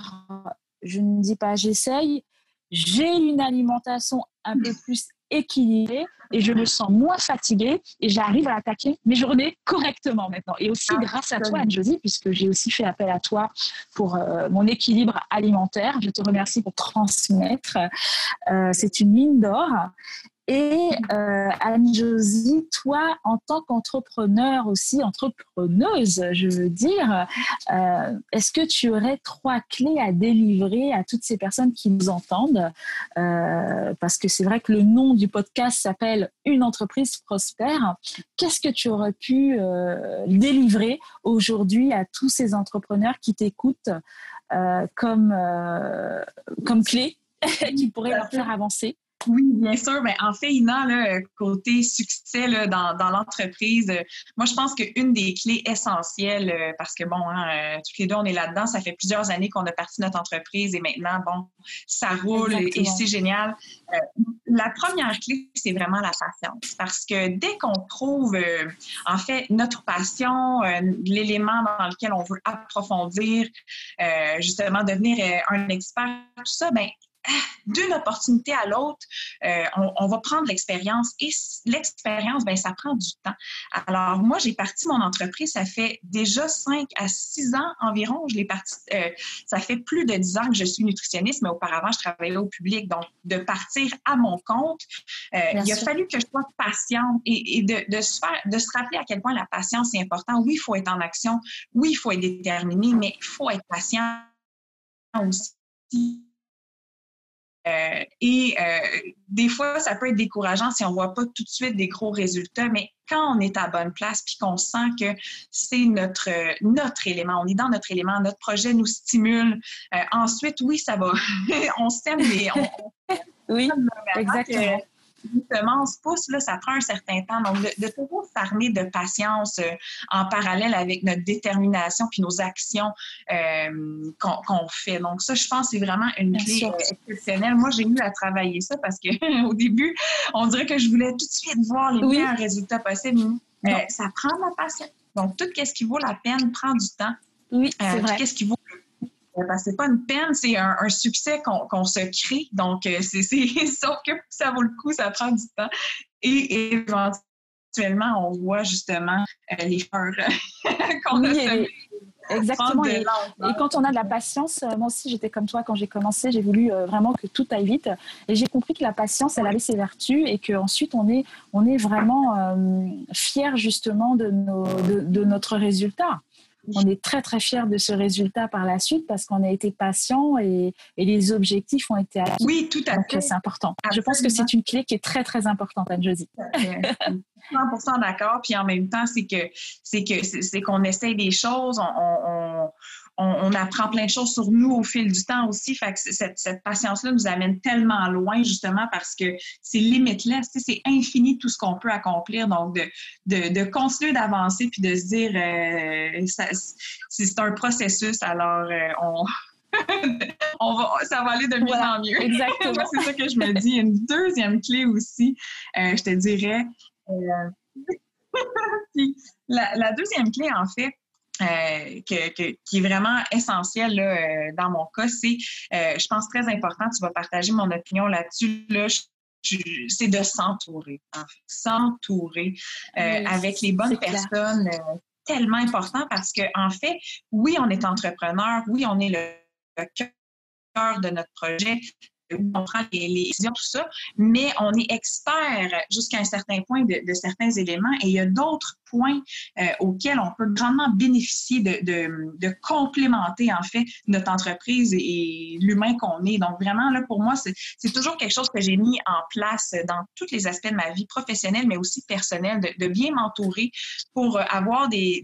je ne dis pas j'essaye, j'ai une alimentation un peu plus équilibrée et je me sens moins fatiguée et j'arrive à attaquer mes journées correctement maintenant. Et aussi grâce à toi, Anne-Josie, puisque j'ai aussi fait appel à toi pour euh, mon équilibre alimentaire. Je te remercie pour transmettre. Euh, c'est une mine d'or. Et euh, Anne-Josie, toi, en tant qu'entrepreneur aussi, entrepreneuse, je veux dire, euh, est-ce que tu aurais trois clés à délivrer à toutes ces personnes qui nous entendent? Euh, Parce que c'est vrai que le nom du podcast s'appelle Une entreprise prospère. Qu'est-ce que tu aurais pu délivrer aujourd'hui à tous ces entrepreneurs qui t'écoutent comme, comme clé qui pourrait leur faire avancer? Oui, bien sûr. Mais en fait, Ina, là, côté succès là, dans, dans l'entreprise, euh, moi, je pense qu'une des clés essentielles, euh, parce que, bon, hein, euh, toutes les deux, on est là-dedans, ça fait plusieurs années qu'on a parti notre entreprise et maintenant, bon, ça roule et c'est génial. la première clé, c'est vraiment la patience. Parce que dès qu'on trouve, en fait, notre passion, l'élément dans lequel on veut approfondir, justement, devenir un expert, tout ça, ben d'une opportunité à l'autre, euh, on, va prendre l'expérience et l'expérience, ben, ça prend du temps. Alors, moi, j'ai parti mon entreprise, ça fait déjà cinq à six ans environ. Je l'ai parti, euh, ça fait plus de dix ans que je suis nutritionniste, mais auparavant, je travaillais au public. Donc, de partir à mon compte, euh, il a fallu que je sois patiente et, de, de, se faire, de se rappeler à quel point la patience est importante. Oui, il faut être en action. Oui, il faut être déterminé, mais il faut être patient aussi euh, et euh, des fois, ça peut être décourageant si on ne voit pas tout de suite des gros résultats, mais quand on est à bonne place puis qu'on sent que c'est notre, notre élément, on est dans notre élément, notre projet nous stimule, euh, ensuite, oui, ça va. on s'aime, mais on, oui, exactement justement, se pousse, là, ça prend un certain temps. Donc, de, toujours s'armer de patience euh, en parallèle avec notre détermination puis nos actions euh, qu'on fait. Donc, ça, je pense c'est vraiment une clé euh, exceptionnelle. Moi, j'ai eu à travailler ça parce qu'au début, on dirait que je voulais tout de suite voir les meilleurs résultats possibles. ça prend la patience Donc, tout ce qui vaut la peine prend du temps. Oui, c'est vrai. Qu'est-ce qui vaut parce que c'est pas une peine, c'est un, succès qu'on se crée. Donc, c'est sauf que ça vaut le coup, ça prend du temps. Et éventuellement, on voit justement les fleurs qu'on a semées Exactement. Et, quand on a de la patience, euh, moi aussi j'étais comme toi quand j'ai commencé, j'ai voulu euh, vraiment que tout aille vite. Et j'ai compris que la patience, elle avait ses vertus et qu'ensuite on est, on est vraiment euh, fier justement de, nos, de, notre résultat. On est très très fier de ce résultat par la suite parce qu'on a été patient et, et, les objectifs ont été atteints. Oui, tout à fait. C'est important. Je pense que c'est une clé qui est très très importante, Anne-Josie. 100% d'accord. Puis en même temps, c'est que c'est que c'est qu'on essaye des choses, on, on, apprend plein de choses sur nous au fil du temps aussi. Fait que cette, cette patience-là nous amène tellement loin justement parce que c'est limitless, c'est infini tout ce qu'on peut accomplir. Donc de, de, de continuer d'avancer puis de se dire euh, c'est un processus. Alors euh, on on va, ça va aller de mieux en mieux. Exactement. c'est ça que je me dis. Une deuxième clé aussi, euh, je te dirais, euh, la, deuxième clé, en fait, euh, qui est vraiment essentielle euh, dans mon cas, c'est, je pense, très important, tu vas partager mon opinion là-dessus, c'est de s'entourer, s'entourer avec les bonnes personnes, tellement important parce que en fait, oui, on est entrepreneur, oui, on est le cœur de notre projet, on prend les, décisions, tout ça, mais on est expert jusqu'à un certain point de, certains éléments et il y a d'autres points euh, auxquels on peut grandement bénéficier de, complémenter en fait notre entreprise et, l'humain qu'on est. Donc vraiment, là, pour moi, c'est toujours quelque chose que j'ai mis en place dans tous les aspects de ma vie professionnelle, mais aussi personnelle, de, bien m'entourer pour avoir des,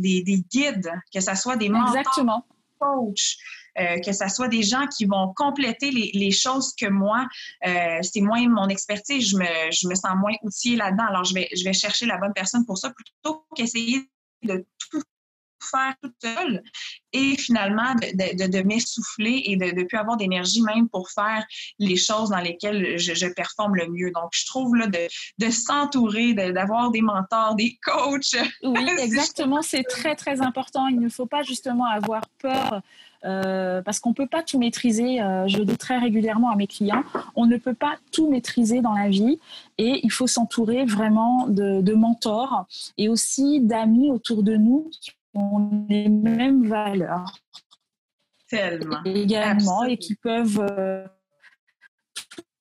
guides, que ce soit des mentors, Exactement. Coachs, euh, que ce soit des gens qui vont compléter les, choses que moi, euh, c'est moins mon expertise, je me, sens moins outillée là-dedans. Alors, je vais, je vais chercher la bonne personne pour ça plutôt qu'essayer de faire toute seule et finalement de, de, de m'essouffler et de ne plus avoir d'énergie même pour faire les choses dans lesquelles je, je, performe le mieux. Donc, je trouve là, de, de s'entourer, d'avoir des mentors, des coachs. Oui, exactement. C'est très, très important. Il ne faut pas justement avoir peur euh, parce qu'on ne peut pas tout maîtriser. Euh, je dis très régulièrement à mes clients, on ne peut pas tout maîtriser dans la vie et il faut s'entourer vraiment de, mentors et aussi d'amis autour de nous qui ont les mêmes valeurs. Tellement. Également et qui peuvent euh,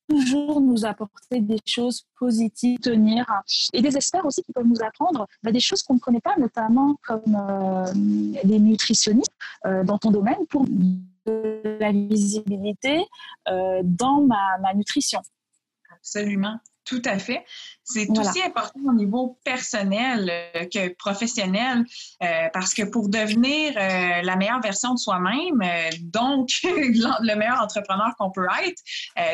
toujours nous apporter des choses positives, tenir, et des experts aussi qui peuvent nous apprendre bah, des choses qu'on ne connaît pas, notamment comme euh, les nutritionnistes euh, dans ton domaine pour de la visibilité euh, dans ma, ma nutrition. Absolument. Tout à fait. C'est aussi important au niveau personnel euh, que professionnel, euh, parce que pour devenir euh, la meilleure version de soi-même, donc le meilleur entrepreneur qu'on peut être,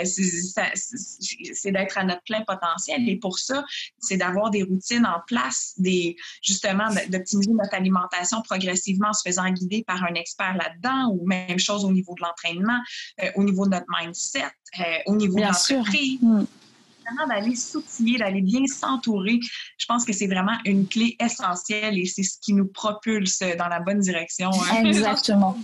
c'est d'être à notre plein potentiel. Et pour ça, c'est d'avoir des routines en place, des justement d'optimiser notre alimentation progressivement en se faisant guider par un expert là-dedans, ou même chose au niveau de l'entraînement, au niveau de notre mindset, au niveau de l'entreprise. D'aller s'outiller, d'aller bien s'entourer. Je pense que c'est vraiment une clé essentielle et c'est ce qui nous propulse dans la bonne direction. Hein. Exactement.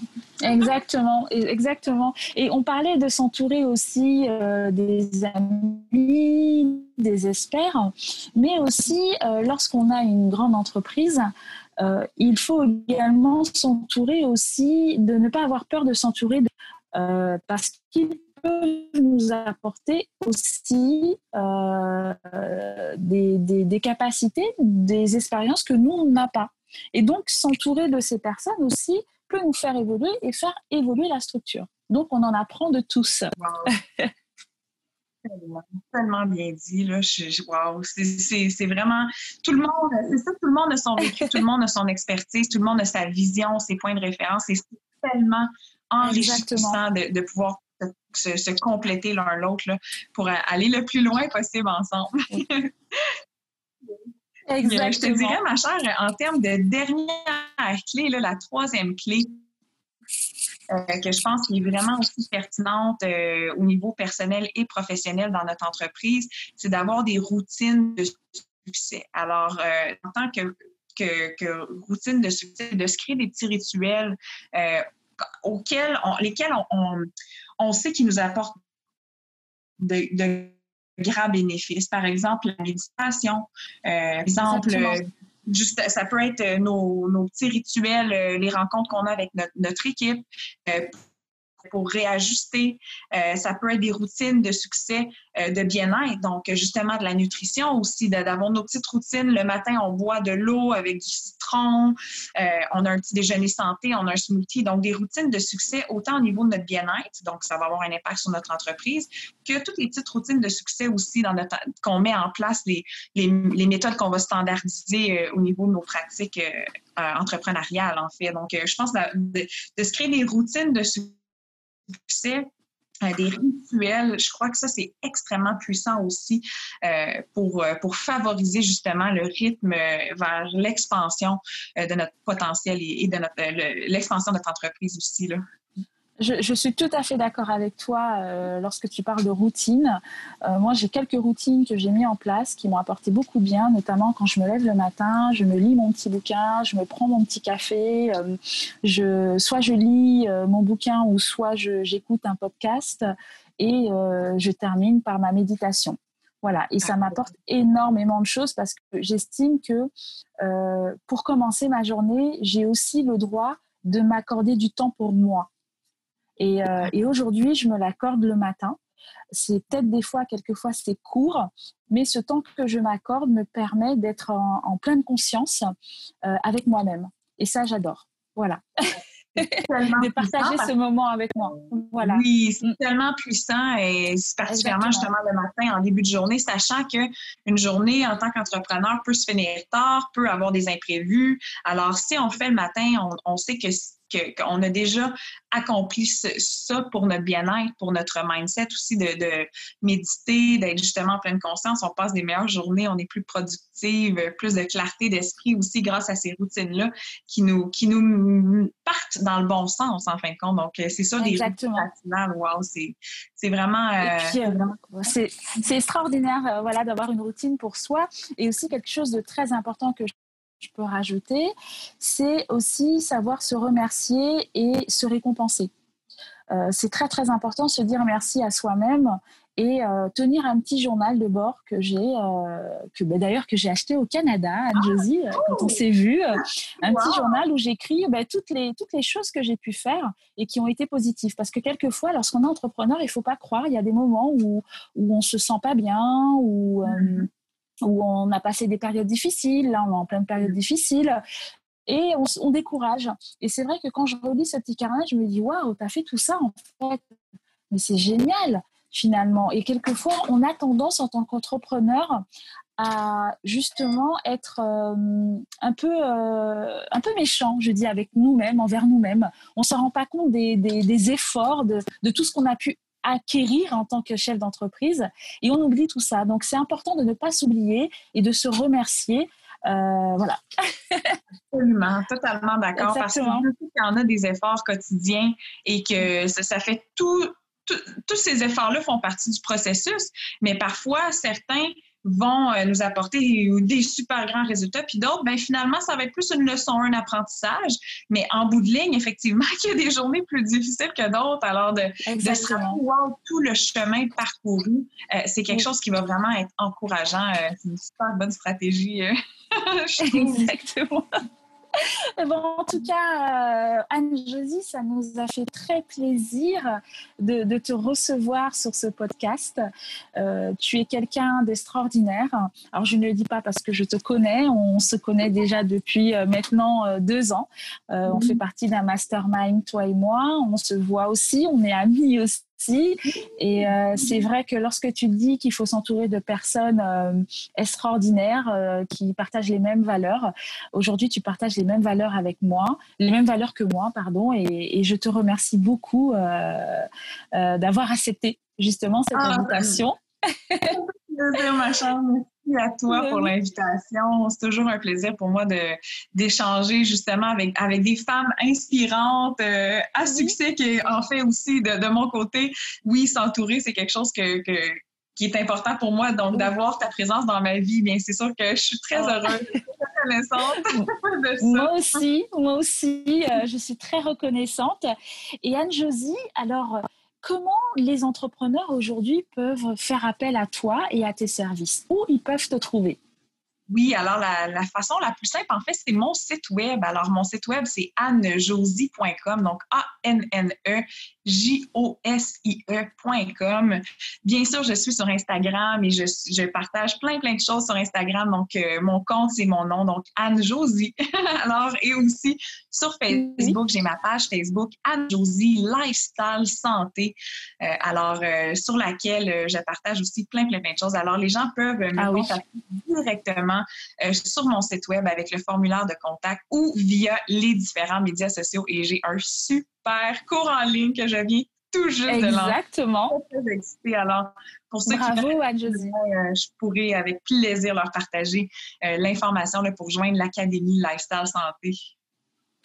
Exactement, exactement. Et on parlait de s'entourer aussi euh, des amis, des experts, mais aussi euh, lorsqu'on a une grande entreprise, euh, il faut également s'entourer aussi, de ne pas avoir peur de s'entourer, parce qu'il nous apporter aussi euh, des, des, capacités, des expériences que nous, on n'a pas. Et donc, s'entourer de ces personnes aussi peut nous faire évoluer et faire évoluer la structure. Donc, on en apprend de tous. tellement, bien dit. Là. wow. C'est vraiment. Tout le monde, c'est ça, tout le monde a son vécu, tout le monde a son expertise, tout le monde a sa vision, ses points de référence. Et c'est tellement enrichissant de, de, pouvoir se, compléter l'un l'autre pour aller le plus loin possible ensemble. Exactement. Je te dirais, ma chère, en termes de dernière clé, la troisième clé, euh, que je pense qui est vraiment aussi pertinente euh, au niveau personnel et professionnel dans notre entreprise, c'est d'avoir des routines de succès. Alors, euh, en tant que que, routine de succès, de se créer des petits rituels auxquels lesquels on, sait qu'ils nous apportent de, grands bénéfices. Par exemple, la méditation, par exemple, Juste, ça peut être nos, nos petits rituels, les rencontres qu'on a avec notre, notre équipe, pour réajuster. Euh, ça peut être des routines de succès euh, de bien-être, donc justement de la nutrition aussi, d'avoir nos petites routines. Le matin, on boit de l'eau avec du citron, euh, on a un petit déjeuner santé, on a un smoothie, donc des routines de succès autant au niveau de notre bien-être, donc ça va avoir un impact sur notre entreprise, que toutes les petites routines de succès aussi dans notre qu'on met en place, les, les, méthodes qu'on va standardiser au niveau de nos pratiques entrepreneuriales, en fait. Donc, je pense de, de se créer des routines de succès euh, des rituels, je crois que ça, c'est extrêmement puissant aussi euh, pour, euh, pour favoriser justement le rythme vers l'expansion de notre potentiel et, de l'expansion de notre entreprise aussi. Là. Je, suis tout à fait d'accord avec toi euh, lorsque tu parles de routine. Euh, moi, j'ai quelques routines que j'ai mis en place qui m'ont apporté beaucoup de bien, notamment quand je me lève le matin, je me lis mon petit bouquin, je me prends mon petit café, euh, je, soit je lis mon bouquin ou soit j'écoute un podcast et je termine par ma méditation. Voilà, et ça m'apporte énormément de choses parce que j'estime que pour commencer ma journée, j'ai aussi le droit de m'accorder du temps pour moi. Euh, et, aujourd'hui, je me l'accorde le matin. C'est peut-être des fois, quelquefois, c'est court, mais ce temps que je m'accorde me permet d'être en, pleine conscience euh, avec moi-même. Et ça, j'adore. Voilà. de partager ce moment avec moi. Voilà. Oui, c'est tellement puissant et particulièrement justement le matin en début de journée, sachant qu'une journée en tant qu'entrepreneur peut se finir tard, peut avoir des imprévus. Alors, si on fait le matin, on, on sait que qu'on a déjà accompli ça pour notre bien-être, pour notre mindset aussi de, méditer, d'être justement en pleine conscience. On passe des meilleures journées, on est plus productive, plus de clarté d'esprit aussi grâce à ces routines-là qui nous, qui nous partent dans le bon sens en fin de compte. Donc, c'est ça des Exactement. Wow, c'est vraiment. Euh, c'est extraordinaire euh, voilà, d'avoir une routine pour soi et aussi quelque chose de très important que je je peux rajouter, c'est aussi savoir se remercier et se récompenser. Euh, c'est très très important se dire merci à soi-même et euh, tenir un petit journal de bord que j'ai, euh, que ben, d'ailleurs que j'ai acheté au Canada, Anne-Josie, quand on s'est vu, un petit journal où j'écris ben, toutes les toutes les choses que j'ai pu faire et qui ont été positives. Parce que quelquefois, lorsqu'on est entrepreneur, il faut pas croire, il y a des moments où où on se sent pas bien, où où on a passé des périodes difficiles, là on est en pleine période difficile, et on, décourage. Et c'est vrai que quand je relis ce petit carnet, je me dis waouh, t'as fait tout ça en fait, mais c'est génial finalement. Et quelquefois, on a tendance en tant qu'entrepreneur à justement être euh, un peu euh, un peu méchant, je dis, avec nous-mêmes, envers nous-mêmes. On ne se rend pas compte des, des, efforts, de, de, tout ce qu'on a pu acquérir en tant que chef d'entreprise. Et on oublie tout ça. Donc c'est important de ne pas s'oublier et de se remercier. Euh, voilà. Absolument, totalement d'accord. Parce qu'il y en a des efforts quotidiens et que ça, fait tout, tous ces efforts-là font partie du processus, mais parfois, certains vont euh, nous apporter des super grands résultats, puis d'autres, ben finalement, ça va être plus une leçon, un apprentissage. Mais en bout de ligne, effectivement, il y a des journées plus difficiles que d'autres. Alors, de, de se rappeler tout le chemin parcouru, euh, c'est quelque chose qui va vraiment être encourageant. Euh, c'est une super bonne stratégie. Exactement. bon, en tout cas, euh, Anne-Josie, ça nous a fait très plaisir de, te recevoir sur ce podcast. Euh, tu es quelqu'un d'extraordinaire. Alors, je ne le dis pas parce que je te connais. On se connaît déjà depuis euh, maintenant deux ans. On fait partie d'un mastermind, toi et moi. On se voit aussi. On est amis aussi. Et euh, c'est vrai que lorsque tu dis qu'il faut s'entourer de personnes euh, extraordinaires euh, qui partagent les mêmes valeurs, aujourd'hui tu partages les mêmes valeurs avec moi, les mêmes valeurs que moi, pardon, et, je te remercie beaucoup d'avoir accepté justement cette ah, invitation. ma à toi pour l'invitation. C'est toujours un plaisir pour moi d'échanger justement avec, avec des femmes inspirantes euh, à succès qui, en fait, aussi de, de mon côté, oui, s'entourer, c'est quelque chose que, que, qui est important pour moi. Donc, d'avoir ta présence dans ma vie, bien, c'est sûr que je suis très ah. heureuse. reconnaissante de ça. Moi aussi, moi aussi, euh, je suis très reconnaissante. Et Anne-Josie, alors, comment les entrepreneurs aujourd'hui peuvent faire appel à toi et à tes services? Où ils peuvent te trouver? Oui, alors la, façon la plus simple, en fait, c'est mon site web. Alors, mon site web, c'est annejosie.com, donc A-N-N-E-J-O-S-I-E.com. Bien sûr, je suis sur Instagram et je, partage plein, plein de choses sur Instagram. Donc, euh, mon compte, c'est mon nom, donc Anne-Josie. alors, et aussi sur Facebook, j'ai ma page Facebook Anne-Josie Lifestyle Santé. Euh, alors, euh, sur laquelle je partage aussi plein, plein, plein de choses. Alors, les gens peuvent me ah contacter directement euh, sur mon site web avec le formulaire de contact ou via les différents médias sociaux. Et j'ai un super cours en ligne que je viens tout juste de lancer. Exactement. Alors, pour ceux Bravo, qui euh, je pourrais avec plaisir leur partager euh, l'information pour joindre l'Académie Lifestyle Santé.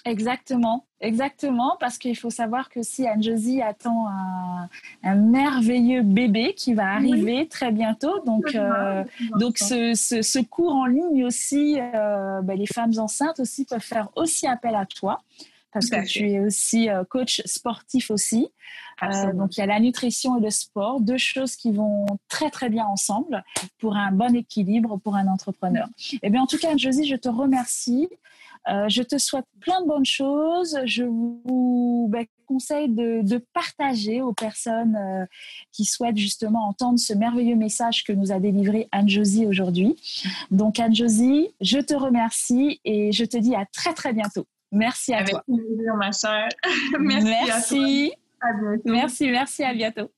Exactement, exactement, parce qu'il faut savoir que si Anne-Josie attend un, merveilleux bébé qui va arriver très bientôt, donc, euh, donc ce, ce, cours en ligne aussi, euh, ben, les femmes enceintes aussi peuvent faire aussi appel à toi, parce que tu es aussi euh, coach sportif aussi. donc il y a la nutrition et le sport, deux choses qui vont très très bien ensemble pour un bon équilibre pour un entrepreneur. Et eh bien en tout cas, Anne-Josie, je te remercie. Euh, je te souhaite plein de bonnes choses. Je vous ben, conseille de, partager aux personnes euh, qui souhaitent justement entendre ce merveilleux message que nous a délivré Anne-Josie aujourd'hui. Donc Anne-Josie, je te remercie et je te dis à très très bientôt. Merci à Avec toi. plaisir, ma chère. merci. Merci, merci, à bientôt.